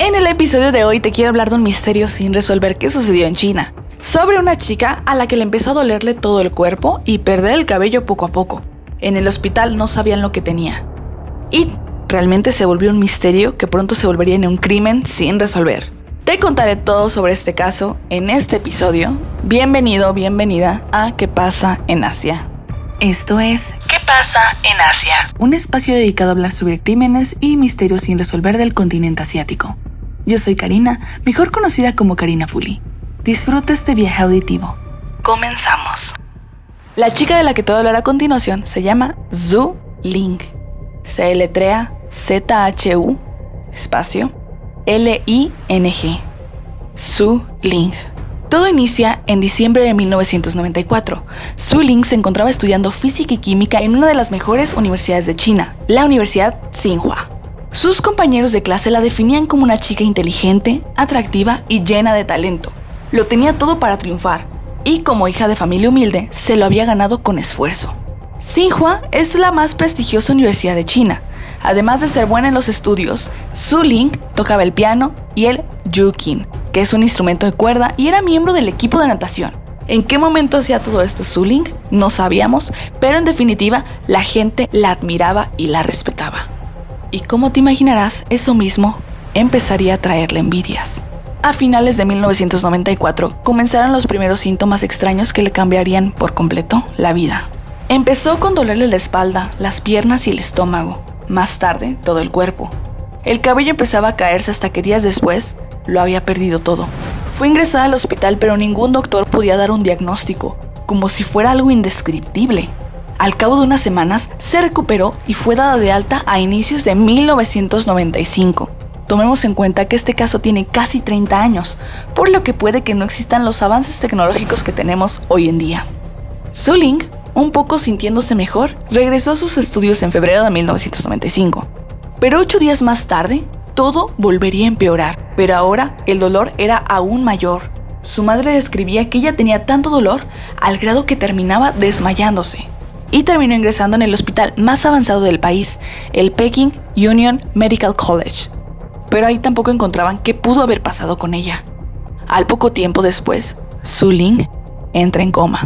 En el episodio de hoy te quiero hablar de un misterio sin resolver que sucedió en China. Sobre una chica a la que le empezó a dolerle todo el cuerpo y perder el cabello poco a poco. En el hospital no sabían lo que tenía. Y realmente se volvió un misterio que pronto se volvería en un crimen sin resolver. Te contaré todo sobre este caso en este episodio. Bienvenido, bienvenida a ¿Qué pasa en Asia? Esto es ¿Qué pasa en Asia? Un espacio dedicado a hablar sobre crímenes y misterios sin resolver del continente asiático. Yo soy Karina, mejor conocida como Karina Fuli. Disfruta este viaje auditivo. Comenzamos. La chica de la que te voy a hablar a continuación se llama Zhu Ling. Se deletrea Z-H-U, espacio, L-I-N-G. Su Ling. Todo inicia en diciembre de 1994. Su Ling se encontraba estudiando física y química en una de las mejores universidades de China, la Universidad Tsinghua. Sus compañeros de clase la definían como una chica inteligente, atractiva y llena de talento. Lo tenía todo para triunfar, y como hija de familia humilde, se lo había ganado con esfuerzo. Tsinghua es la más prestigiosa universidad de China, Además de ser buena en los estudios, Su Ling tocaba el piano y el yukin, que es un instrumento de cuerda, y era miembro del equipo de natación. ¿En qué momento hacía todo esto Su Ling? No sabíamos, pero en definitiva la gente la admiraba y la respetaba. Y como te imaginarás, eso mismo empezaría a traerle envidias. A finales de 1994 comenzaron los primeros síntomas extraños que le cambiarían por completo la vida. Empezó con dolerle la espalda, las piernas y el estómago. Más tarde, todo el cuerpo. El cabello empezaba a caerse hasta que días después lo había perdido todo. Fue ingresada al hospital pero ningún doctor podía dar un diagnóstico, como si fuera algo indescriptible. Al cabo de unas semanas se recuperó y fue dada de alta a inicios de 1995. Tomemos en cuenta que este caso tiene casi 30 años, por lo que puede que no existan los avances tecnológicos que tenemos hoy en día. Suling un poco sintiéndose mejor, regresó a sus estudios en febrero de 1995. Pero ocho días más tarde, todo volvería a empeorar, pero ahora el dolor era aún mayor. Su madre describía que ella tenía tanto dolor al grado que terminaba desmayándose. Y terminó ingresando en el hospital más avanzado del país, el Peking Union Medical College. Pero ahí tampoco encontraban qué pudo haber pasado con ella. Al poco tiempo después, Su Ling entra en coma.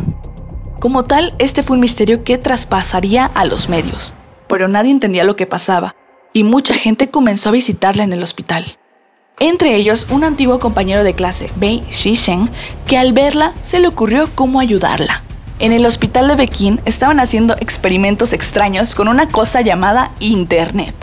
Como tal, este fue un misterio que traspasaría a los medios, pero nadie entendía lo que pasaba, y mucha gente comenzó a visitarla en el hospital. Entre ellos, un antiguo compañero de clase, Bei Shisheng, que al verla se le ocurrió cómo ayudarla. En el hospital de Pekín estaban haciendo experimentos extraños con una cosa llamada Internet,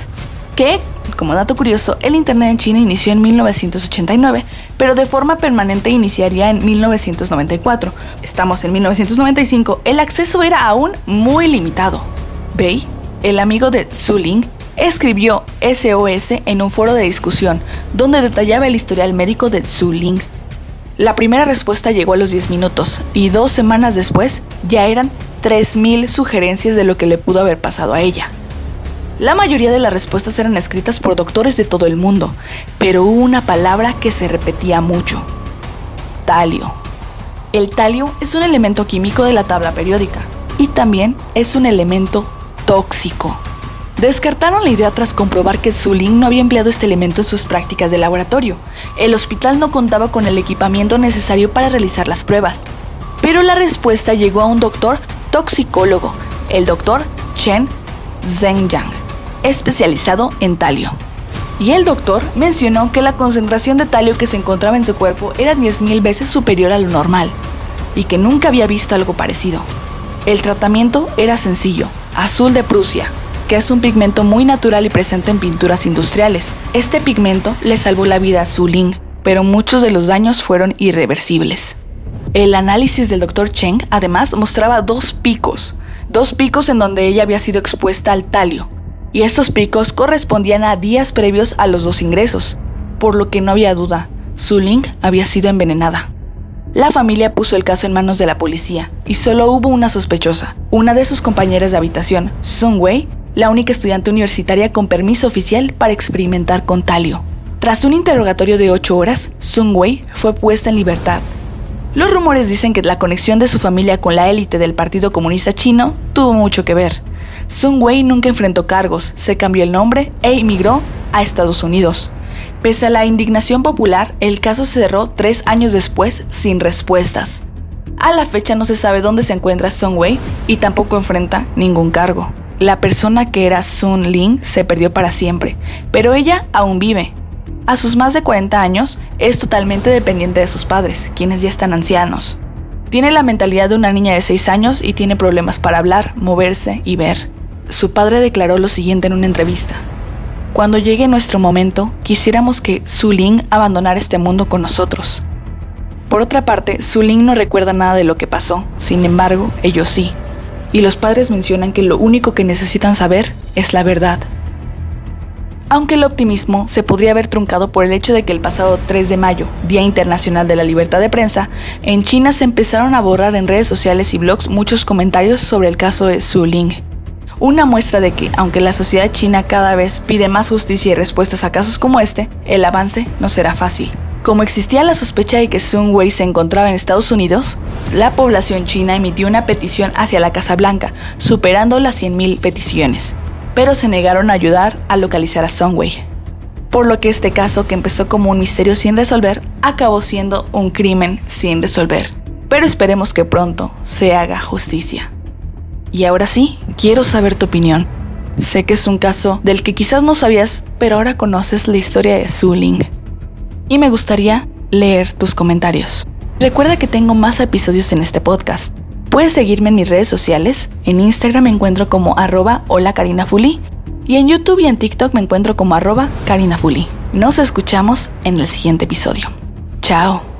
que como dato curioso, el Internet en China inició en 1989, pero de forma permanente iniciaría en 1994. Estamos en 1995, el acceso era aún muy limitado. Bei, el amigo de Ling, escribió SOS en un foro de discusión donde detallaba el historial médico de Ling. La primera respuesta llegó a los 10 minutos y dos semanas después ya eran 3.000 sugerencias de lo que le pudo haber pasado a ella. La mayoría de las respuestas eran escritas por doctores de todo el mundo, pero hubo una palabra que se repetía mucho. Talio. El talio es un elemento químico de la tabla periódica y también es un elemento tóxico. Descartaron la idea tras comprobar que Zulin no había empleado este elemento en sus prácticas de laboratorio. El hospital no contaba con el equipamiento necesario para realizar las pruebas. Pero la respuesta llegó a un doctor toxicólogo, el doctor Chen Zhengyang especializado en talio. Y el doctor mencionó que la concentración de talio que se encontraba en su cuerpo era 10.000 veces superior a lo normal, y que nunca había visto algo parecido. El tratamiento era sencillo, azul de Prusia, que es un pigmento muy natural y presente en pinturas industriales. Este pigmento le salvó la vida a Su Ling, pero muchos de los daños fueron irreversibles. El análisis del Dr. Cheng además mostraba dos picos, dos picos en donde ella había sido expuesta al talio, y estos picos correspondían a días previos a los dos ingresos, por lo que no había duda, Su Ling había sido envenenada. La familia puso el caso en manos de la policía y solo hubo una sospechosa, una de sus compañeras de habitación, Sung Wei, la única estudiante universitaria con permiso oficial para experimentar con talio. Tras un interrogatorio de 8 horas, Sung Wei fue puesta en libertad. Los rumores dicen que la conexión de su familia con la élite del Partido Comunista Chino tuvo mucho que ver, Sun Wei nunca enfrentó cargos, se cambió el nombre e emigró a Estados Unidos. Pese a la indignación popular, el caso se cerró tres años después sin respuestas. A la fecha no se sabe dónde se encuentra Song Wei y tampoco enfrenta ningún cargo. La persona que era Sun Ling se perdió para siempre, pero ella aún vive. A sus más de 40 años es totalmente dependiente de sus padres, quienes ya están ancianos. Tiene la mentalidad de una niña de 6 años y tiene problemas para hablar, moverse y ver. Su padre declaró lo siguiente en una entrevista. Cuando llegue nuestro momento, quisiéramos que Su Ling abandonara este mundo con nosotros. Por otra parte, Su Ling no recuerda nada de lo que pasó, sin embargo, ellos sí. Y los padres mencionan que lo único que necesitan saber es la verdad. Aunque el optimismo se podría haber truncado por el hecho de que el pasado 3 de mayo, Día Internacional de la Libertad de Prensa, en China se empezaron a borrar en redes sociales y blogs muchos comentarios sobre el caso de Su Ling. Una muestra de que, aunque la sociedad china cada vez pide más justicia y respuestas a casos como este, el avance no será fácil. Como existía la sospecha de que Sun Wei se encontraba en Estados Unidos, la población china emitió una petición hacia la Casa Blanca, superando las 100.000 peticiones pero se negaron a ayudar a localizar a Songwei. Por lo que este caso, que empezó como un misterio sin resolver, acabó siendo un crimen sin resolver. Pero esperemos que pronto se haga justicia. Y ahora sí, quiero saber tu opinión. Sé que es un caso del que quizás no sabías, pero ahora conoces la historia de Su Ling. Y me gustaría leer tus comentarios. Recuerda que tengo más episodios en este podcast Puedes seguirme en mis redes sociales. En Instagram me encuentro como arroba hola Karina Y en YouTube y en TikTok me encuentro como arroba Karina Nos escuchamos en el siguiente episodio. Chao.